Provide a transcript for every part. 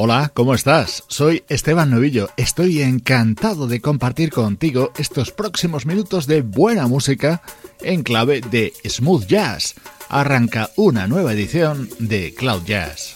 Hola, ¿cómo estás? Soy Esteban Novillo. Estoy encantado de compartir contigo estos próximos minutos de buena música en clave de smooth jazz. Arranca una nueva edición de Cloud Jazz.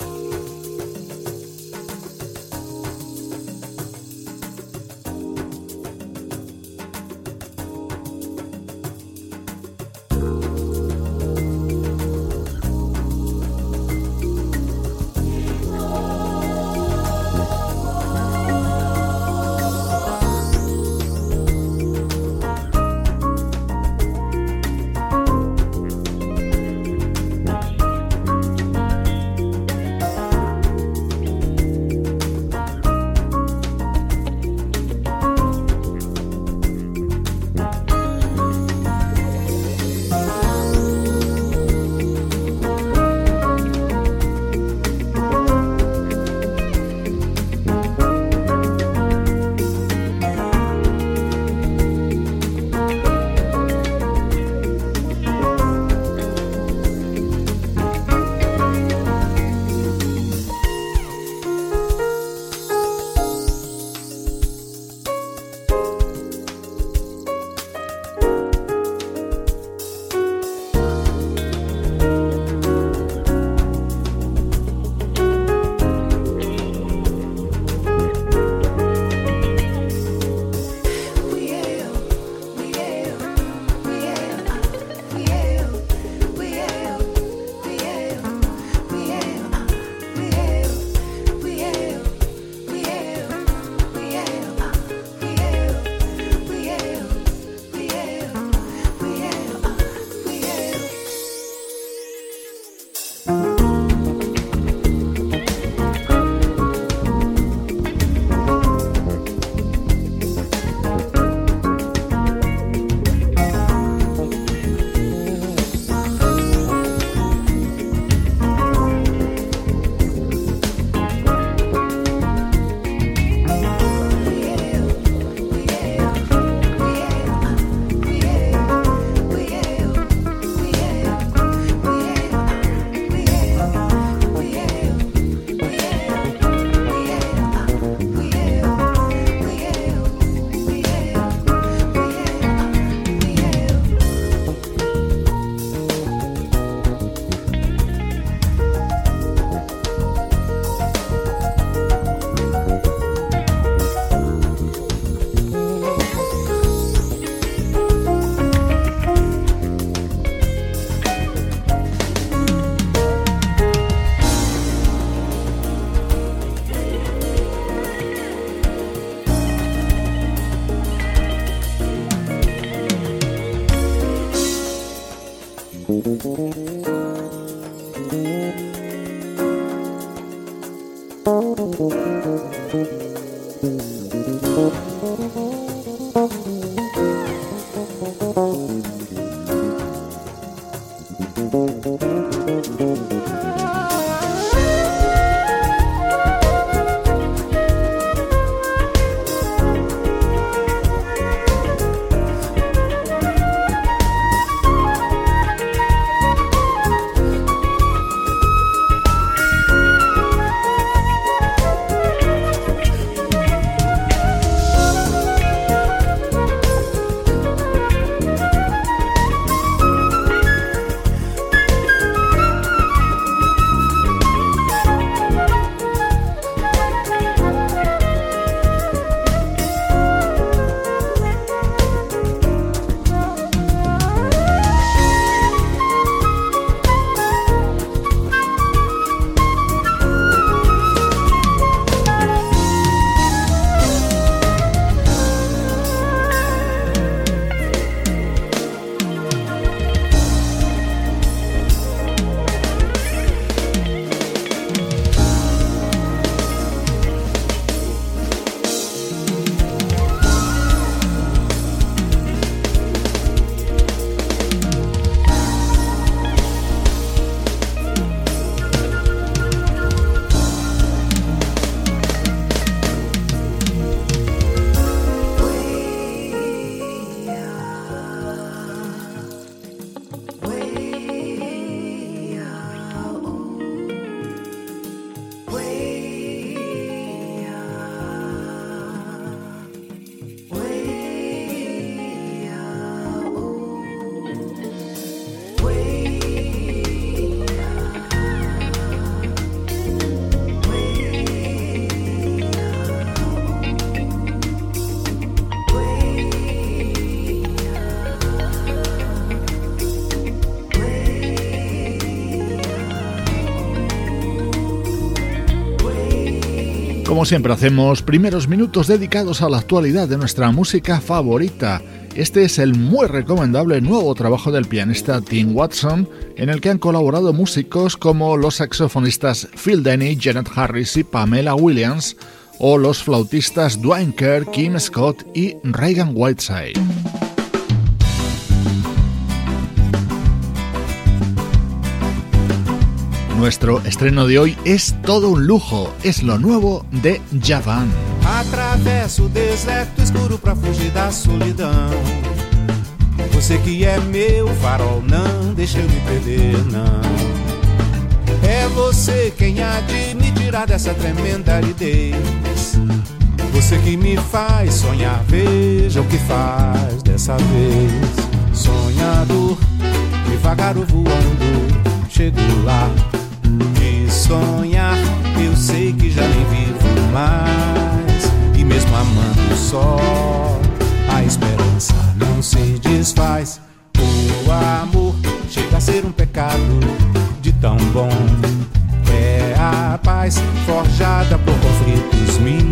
Como siempre hacemos primeros minutos dedicados a la actualidad de nuestra música favorita. Este es el muy recomendable nuevo trabajo del pianista Tim Watson, en el que han colaborado músicos como los saxofonistas Phil Denny, Janet Harris y Pamela Williams, o los flautistas Dwayne Kerr, Kim Scott y Reagan Whiteside. Nuestro estreno de hoy es todo un lujo, es lo nuevo de Javan. Atravesso o deserto escuro pra fugir da solidão. Você que é meu farol, não deixa eu me perder, não. É você quem há de me tirar dessa tremenda aridez. Você que me faz sonhar, veja o que faz dessa vez. Sonhador, devagar voando, chego lá só, a esperança não se desfaz. O amor chega a ser um pecado de tão bom. É a paz forjada por conflitos mil,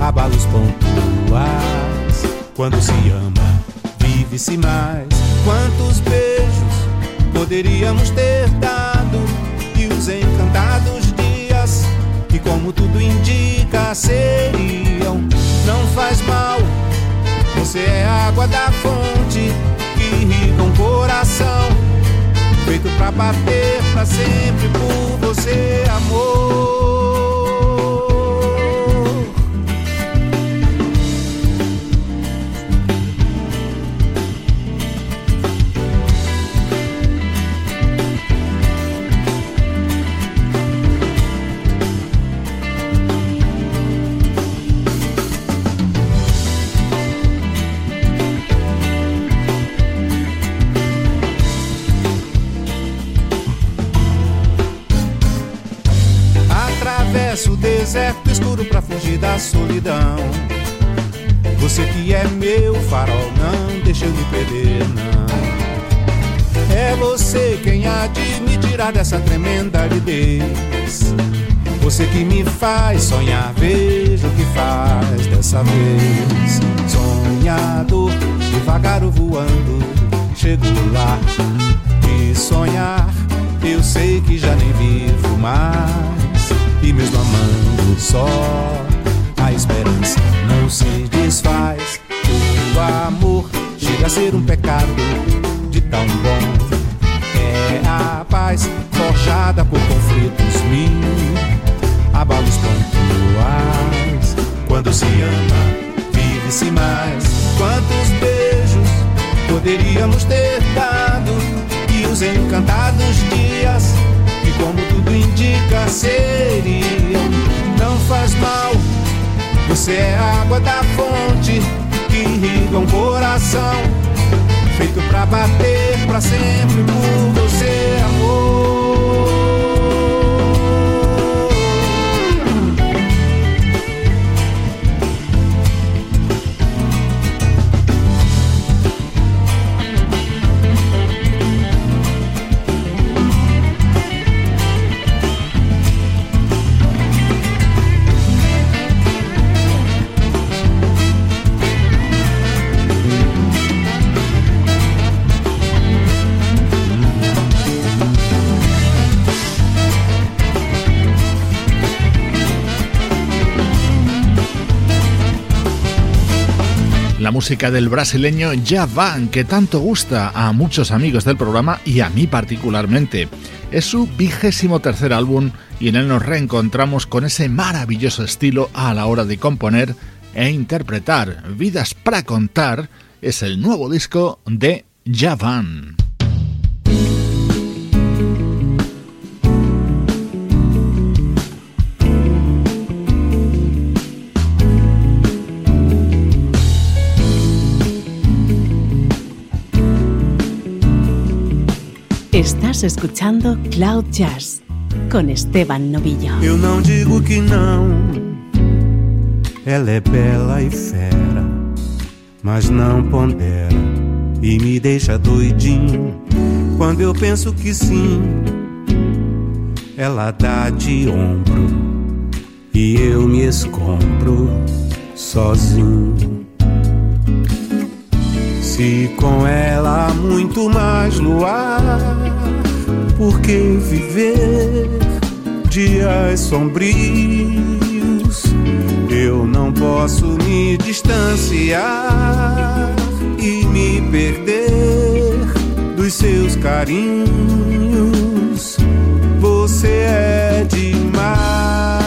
abalos pontuais. Quando se ama, vive-se mais. Quantos beijos poderíamos ter dado? os encantados dias que, como tudo indica, seriam. Não faz mal, você é água da fonte que irriga um coração. Feito pra bater pra sempre por você, amor. Deserto escuro pra fugir da solidão. Você que é meu farol, não deixa eu me perder, não. É você quem há de me tirar dessa tremenda aridez. Você que me faz sonhar, veja o que faz dessa vez. Sonhador, devagar voando, chego lá. E sonhar, eu sei que já nem vivo mais. E mesmo amando só, a esperança não se desfaz. O amor chega a ser um pecado de tão bom. É a paz forjada por conflitos mil, abalos pontuais. Quando se ama, vive-se mais. Quantos beijos poderíamos ter dado? E os encantados tudo indica, seriam. Não faz mal, você é água da fonte que irriga um coração. Feito pra bater pra sempre por você, amor. Música del brasileño Javan, que tanto gusta a muchos amigos del programa y a mí particularmente. Es su vigésimo tercer álbum y en él nos reencontramos con ese maravilloso estilo a la hora de componer e interpretar. Vidas para contar es el nuevo disco de Javan. Estás escuchando Cloud Jazz con Esteban Novillo. Eu não digo que não, ela é bela e fera, mas não pondera e me deixa doidinho quando eu penso que sim. Ela dá de ombro e eu me escombro sozinho. Se com ela há muito mais luar, por que viver dias sombrios? Eu não posso me distanciar e me perder dos seus carinhos. Você é demais.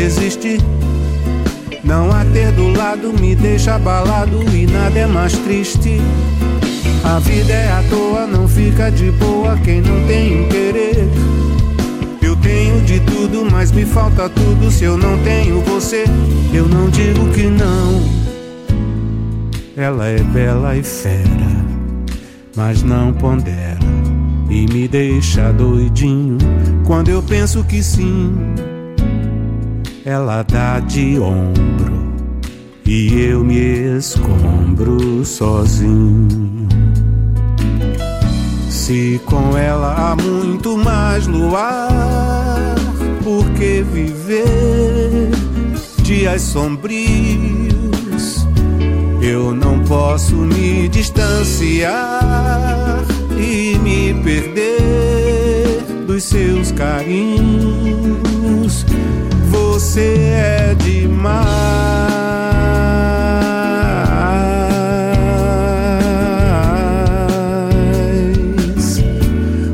Resiste. Não há ter do lado me deixa abalado e nada é mais triste. A vida é à toa, não fica de boa quem não tem um querer. Eu tenho de tudo, mas me falta tudo. Se eu não tenho você, eu não digo que não. Ela é bela e fera, mas não pondera e me deixa doidinho quando eu penso que sim ela dá de ombro e eu me escombro sozinho. Se com ela há muito mais luar, por que viver dias sombrios? Eu não posso me distanciar e me perder dos seus carinhos você é demais,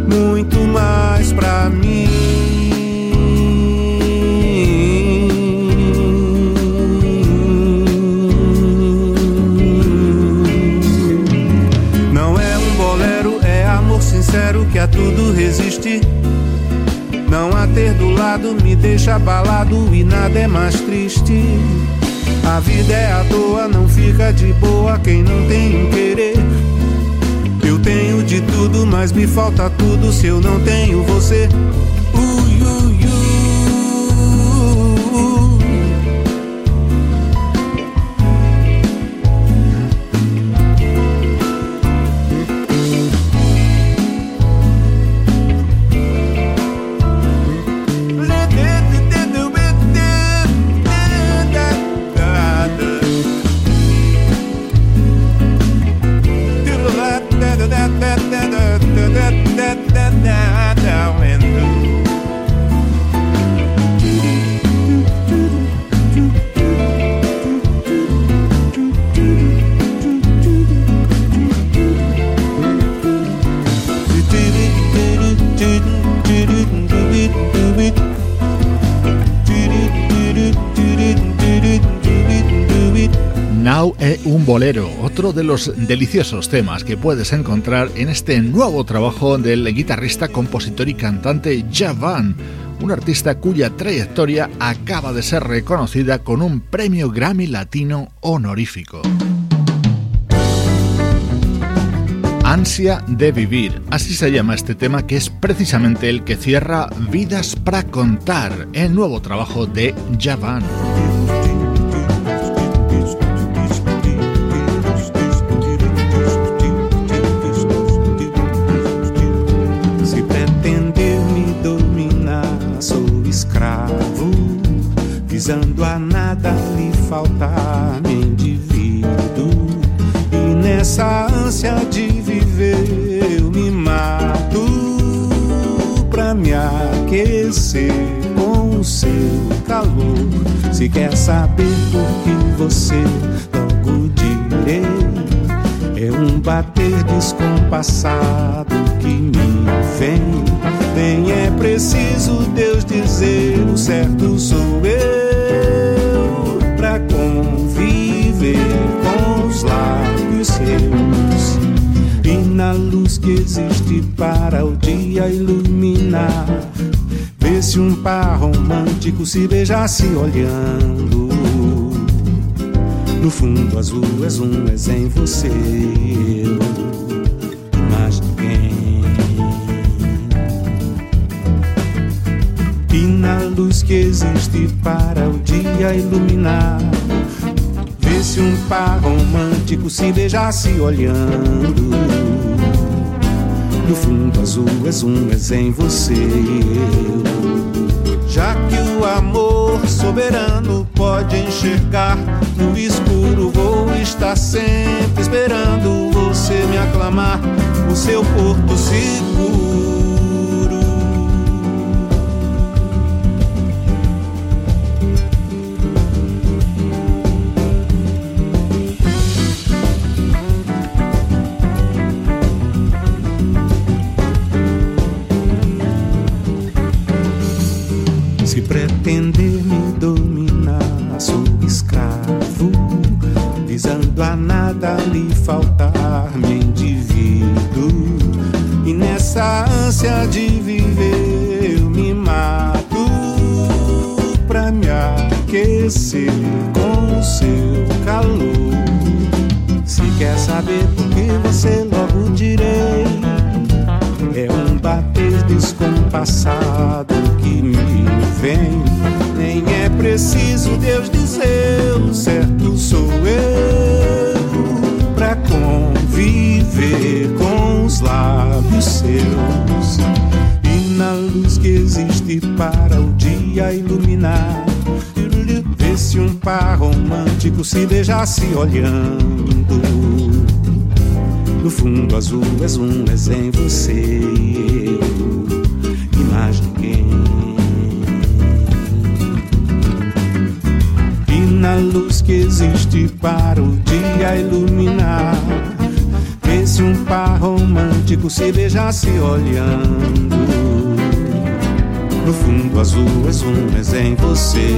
muito mais pra mim. Não é um bolero, é amor sincero que a tudo resiste não há ter do lado me deixa abalado e nada é mais triste. A vida é à toa, não fica de boa quem não tem um querer. Eu tenho de tudo, mas me falta tudo se eu não tenho você. Bolero, otro de los deliciosos temas que puedes encontrar en este nuevo trabajo del guitarrista, compositor y cantante Javan, un artista cuya trayectoria acaba de ser reconocida con un premio Grammy Latino honorífico. Ansia de vivir, así se llama este tema que es precisamente el que cierra Vidas para contar, el nuevo trabajo de Javan. Visando a nada lhe faltar, me indivíduo. E nessa ânsia de viver, eu me mato pra me aquecer com o seu calor. Se quer saber por que você logo direi, é um bater descompassado que me vem. Nem é preciso Deus dizer o certo sou eu lábios seus. E na luz que existe para o dia iluminar, vê se um par romântico se beijasse olhando. No fundo azul és um, és em você. Mais ninguém. E na luz que existe para o dia iluminar Vê se um par romântico se beijasse olhando. No fundo azul és um, és em você eu. Já que o amor soberano pode enxergar no escuro, vou estar sempre esperando você me aclamar, o seu porto seguro. Pretender me dominar, sou escravo, visando a nada lhe faltar, me indivíduo. E nessa ânsia de viver, eu me mato pra me aquecer com seu calor. Se quer saber por que você logo direi, é um bater descompassado Deus dizer, o certo sou eu pra conviver com os lábios seus. E na luz que existe para o dia iluminar. Vê se um par romântico se beijasse olhando. No fundo azul és um, és em você e eu, luz que existe para o dia iluminar. Vê se um par romântico se beijasse olhando. No fundo azul és um, és em você.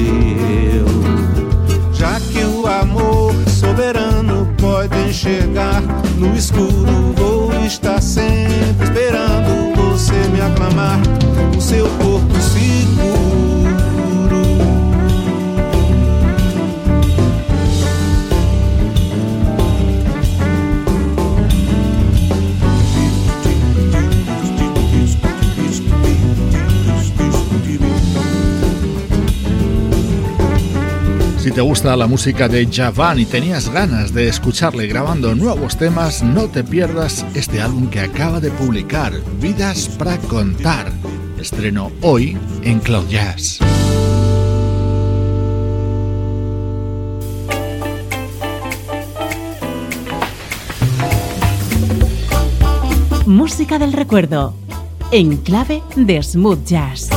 Já que o amor soberano pode enxergar no escuro, vou estar sempre esperando você me aclamar. O seu corpo seguro Si te gusta la música de Javan y tenías ganas de escucharle grabando nuevos temas, no te pierdas este álbum que acaba de publicar, Vidas para Contar. Estreno hoy en Cloud Jazz. Música del recuerdo, en clave de smooth jazz.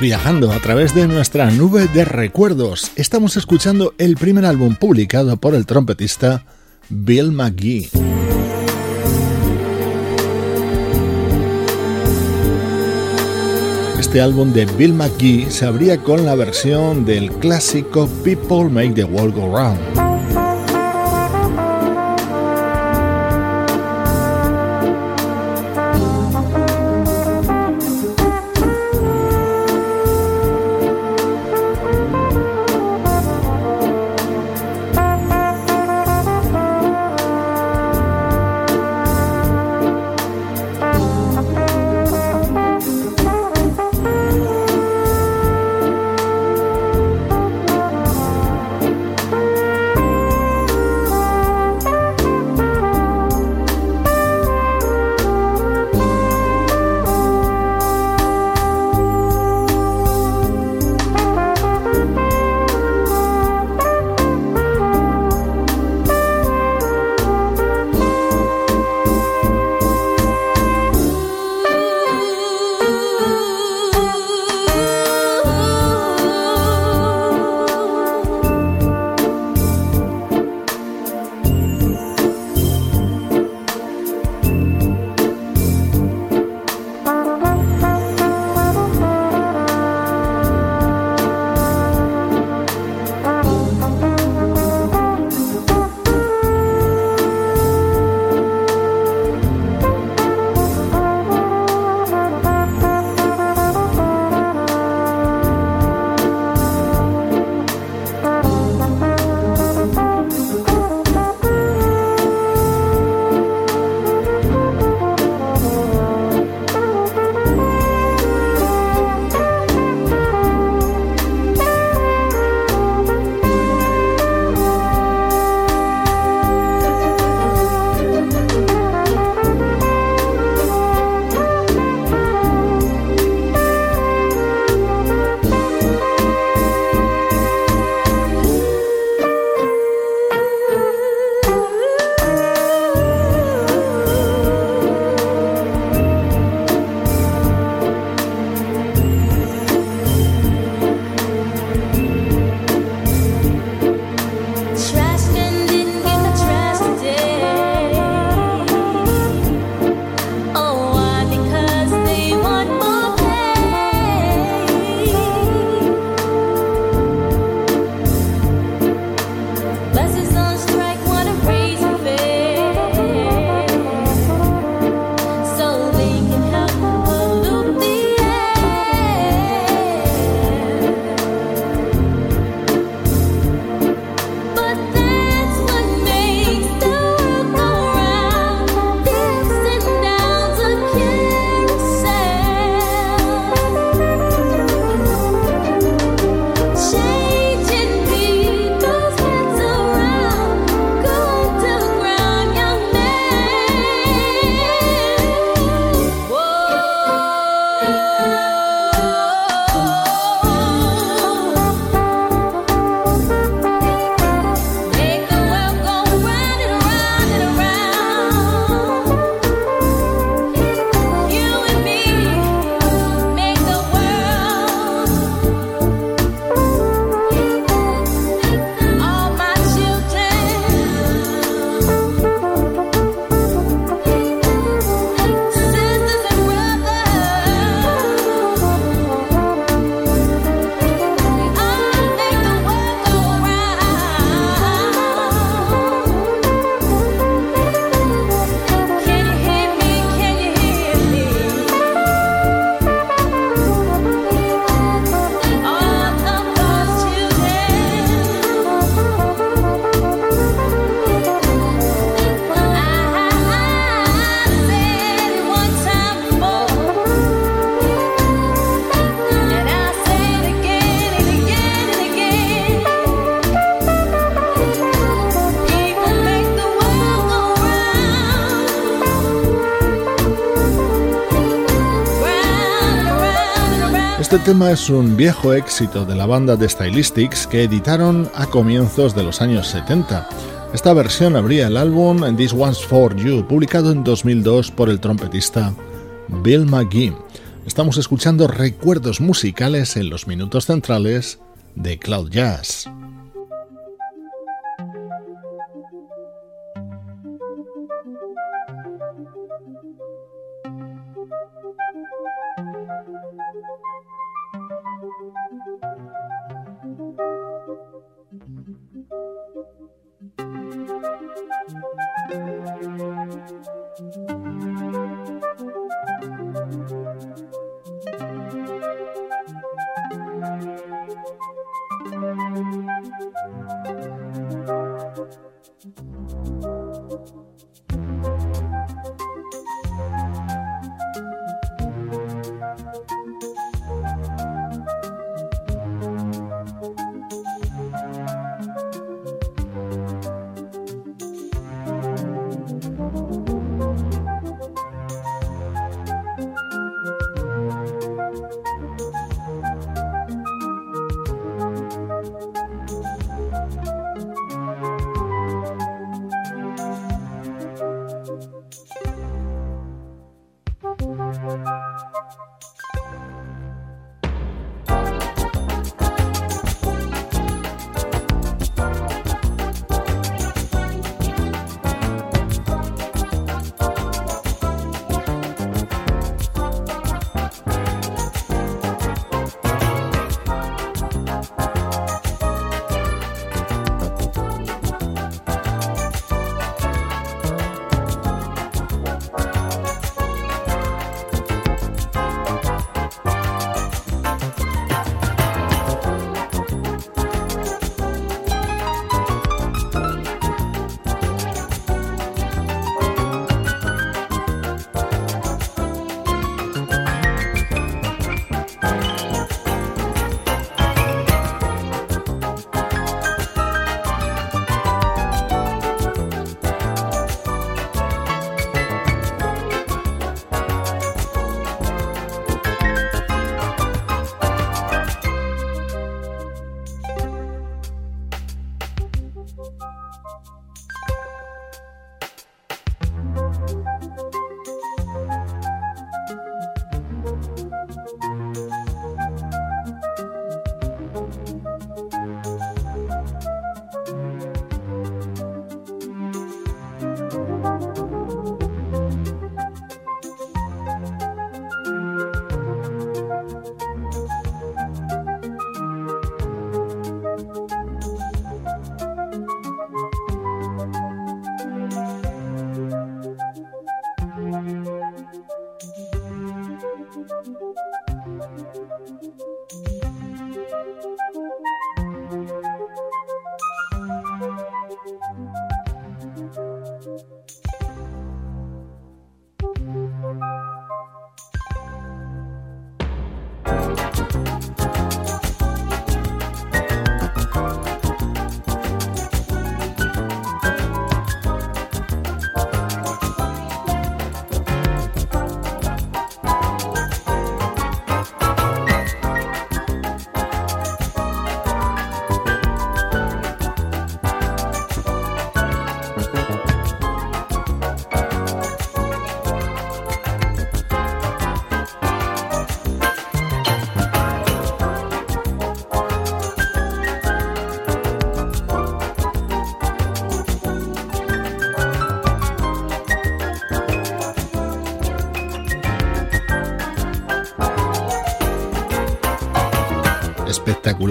Viajando a través de nuestra nube de recuerdos. Estamos escuchando el primer álbum publicado por el trompetista Bill McGee. Este álbum de Bill McGee se abría con la versión del clásico People Make the World Go Round. Tema es un viejo éxito de la banda de Stylistics que editaron a comienzos de los años 70. Esta versión abría el álbum This One's For You, publicado en 2002 por el trompetista Bill McGee. Estamos escuchando recuerdos musicales en los minutos centrales de Cloud Jazz.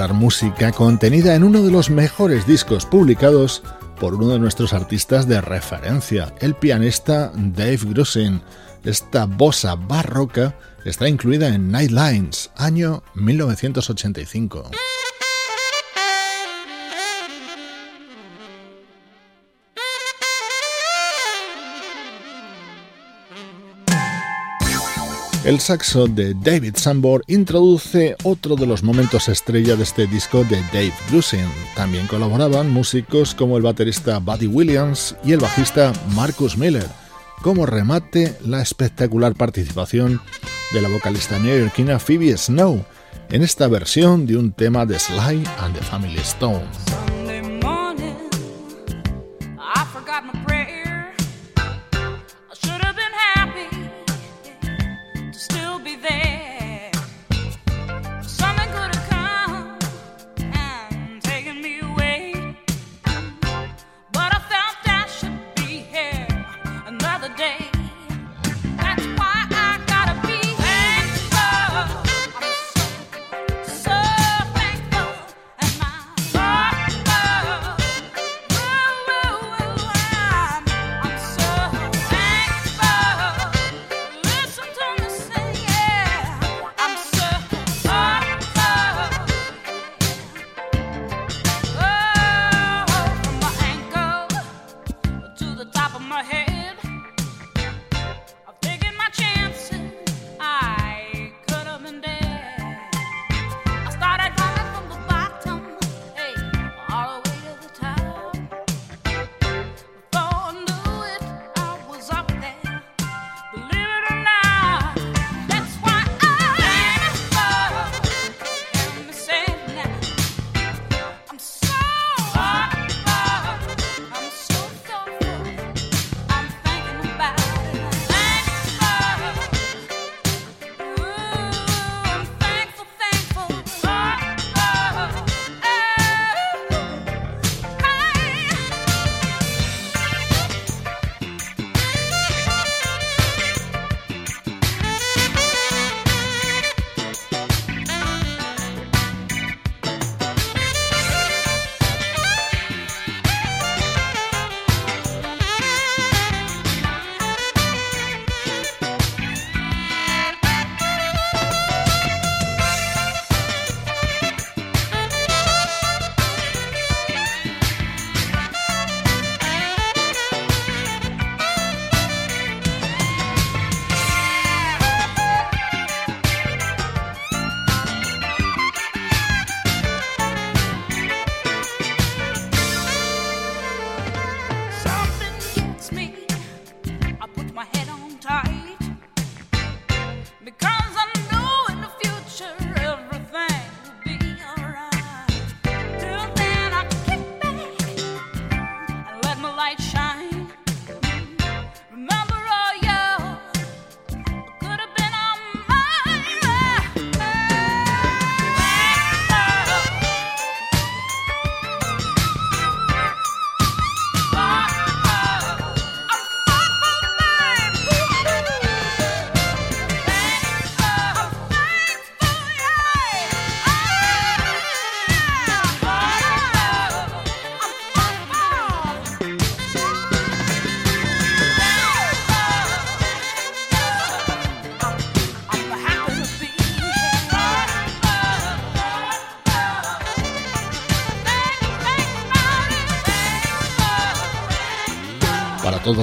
Música contenida en uno de los mejores discos publicados por uno de nuestros artistas de referencia, el pianista Dave Grusin. Esta bossa barroca está incluida en Nightlines, año 1985. El saxo de David Sambor introduce otro de los momentos estrella de este disco de Dave Grusin. También colaboraban músicos como el baterista Buddy Williams y el bajista Marcus Miller. Como remate, la espectacular participación de la vocalista neoyorquina Phoebe Snow en esta versión de un tema de Sly and the Family Stone.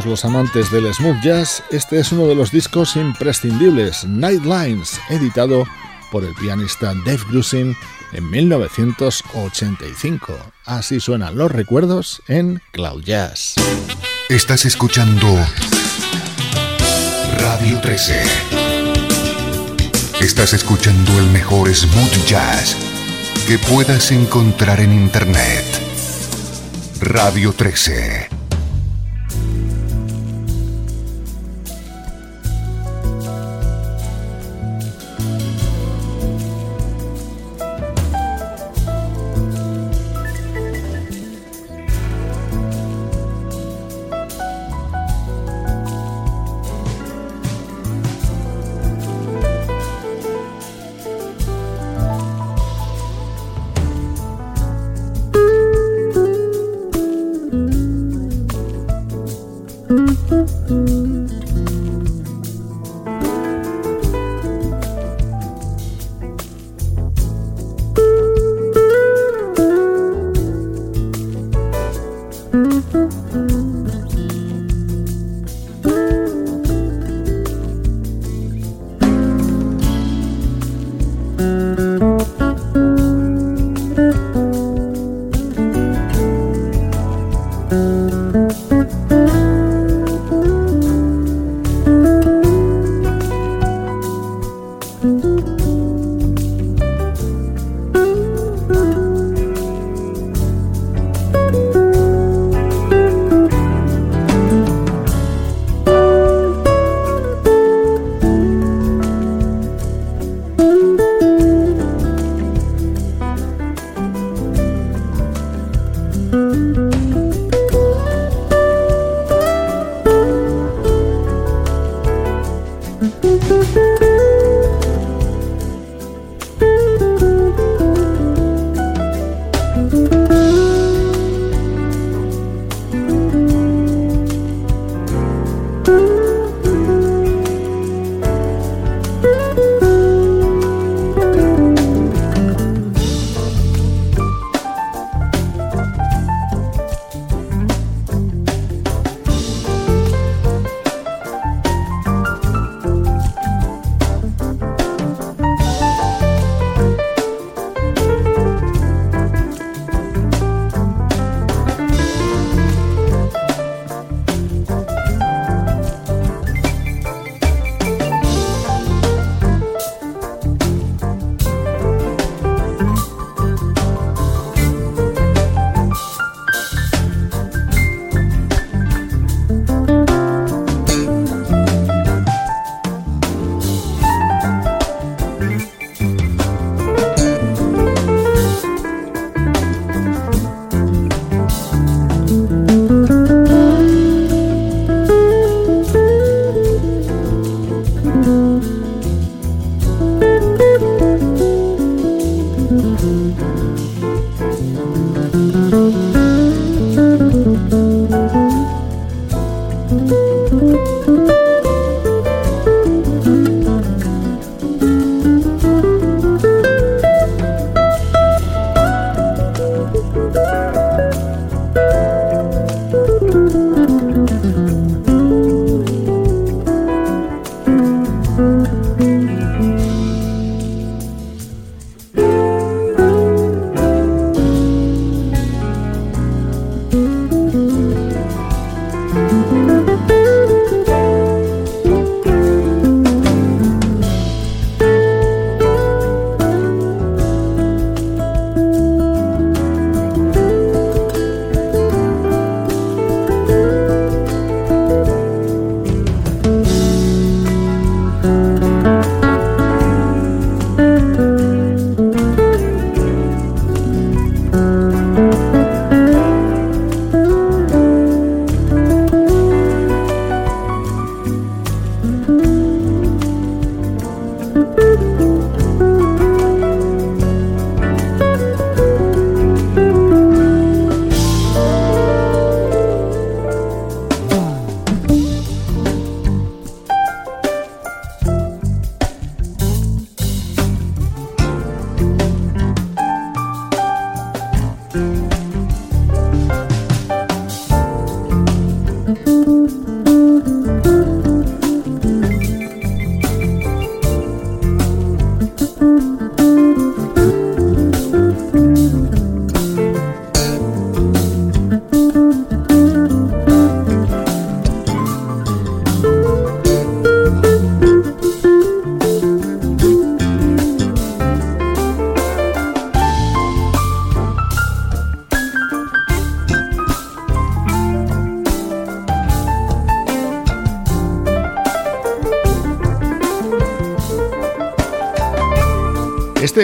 Los amantes del smooth jazz, este es uno de los discos imprescindibles, Nightlines, editado por el pianista Dave Grusin en 1985. Así suenan los recuerdos en Cloud Jazz. Estás escuchando Radio 13. Estás escuchando el mejor smooth jazz que puedas encontrar en Internet. Radio 13.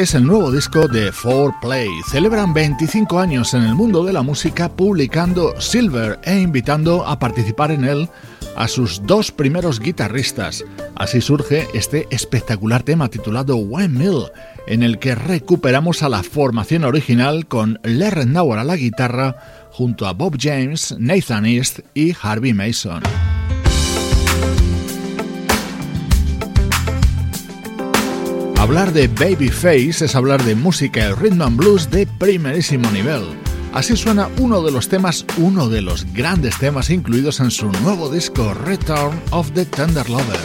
Es el nuevo disco de 4Play. Celebran 25 años en el mundo de la música publicando Silver e invitando a participar en él a sus dos primeros guitarristas. Así surge este espectacular tema titulado One Mill, en el que recuperamos a la formación original con Lerren Nauer a la guitarra junto a Bob James, Nathan East y Harvey Mason. Hablar de Babyface es hablar de música y rhythm and blues de primerísimo nivel. Así suena uno de los temas, uno de los grandes temas incluidos en su nuevo disco Return of the Tender Lover.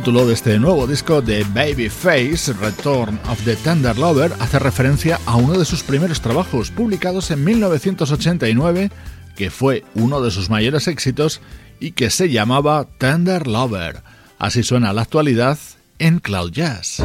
Título de este nuevo disco de Babyface, Return of the Tender Lover, hace referencia a uno de sus primeros trabajos publicados en 1989, que fue uno de sus mayores éxitos y que se llamaba Tender Lover. Así suena la actualidad en Cloud Jazz.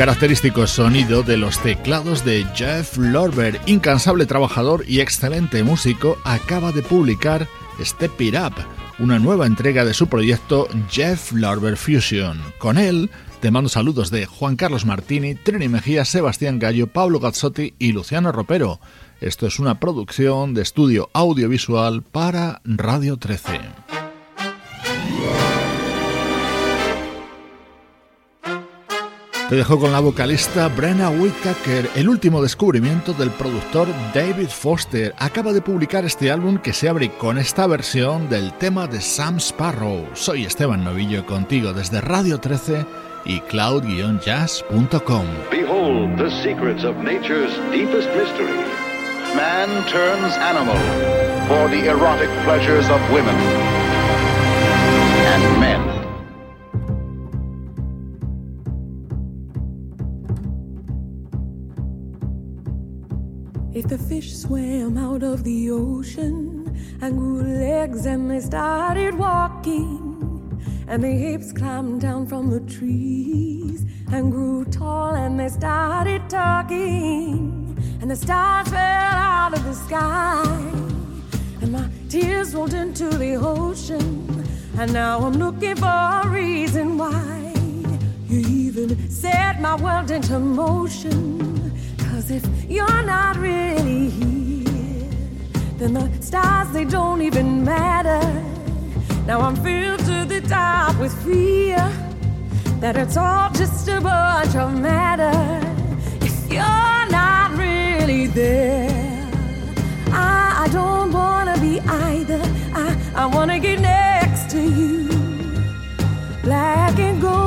Característico sonido de los teclados de Jeff Lorber, incansable trabajador y excelente músico, acaba de publicar Step It Up, una nueva entrega de su proyecto Jeff Lorber Fusion. Con él te mando saludos de Juan Carlos Martini, Trini Mejía, Sebastián Gallo, Pablo Gazzotti y Luciano Ropero. Esto es una producción de estudio audiovisual para Radio 13. Te dejo con la vocalista Brenna Whitaker, el último descubrimiento del productor David Foster. Acaba de publicar este álbum que se abre con esta versión del tema de Sam Sparrow. Soy Esteban Novillo contigo desde Radio 13 y cloud-jazz.com. Behold the secrets of nature's deepest mystery. Man turns animal for the erotic pleasures of women. If the fish swam out of the ocean and grew legs and they started walking, and the apes climbed down from the trees and grew tall and they started talking, and the stars fell out of the sky, and my tears rolled into the ocean, and now I'm looking for a reason why you even set my world into motion. If you're not really here, then the stars, they don't even matter. Now I'm filled to the top with fear that it's all just a bunch of matter. If you're not really there, I, I don't wanna be either. I, I wanna get next to you. Black and gold,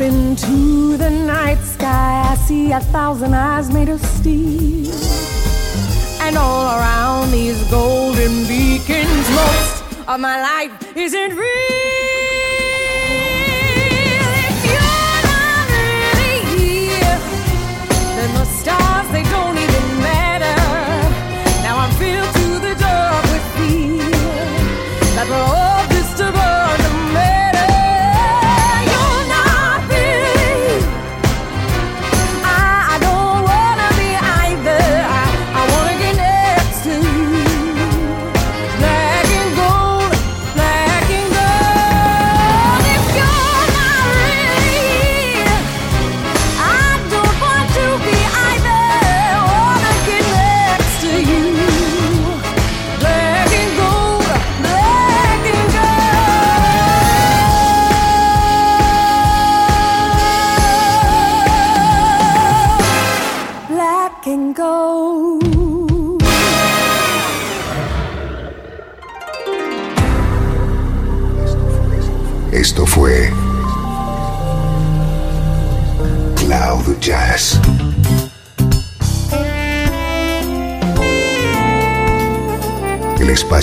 into the night sky, I see a thousand eyes made of steel. And all around these golden beacons, most of my life isn't real.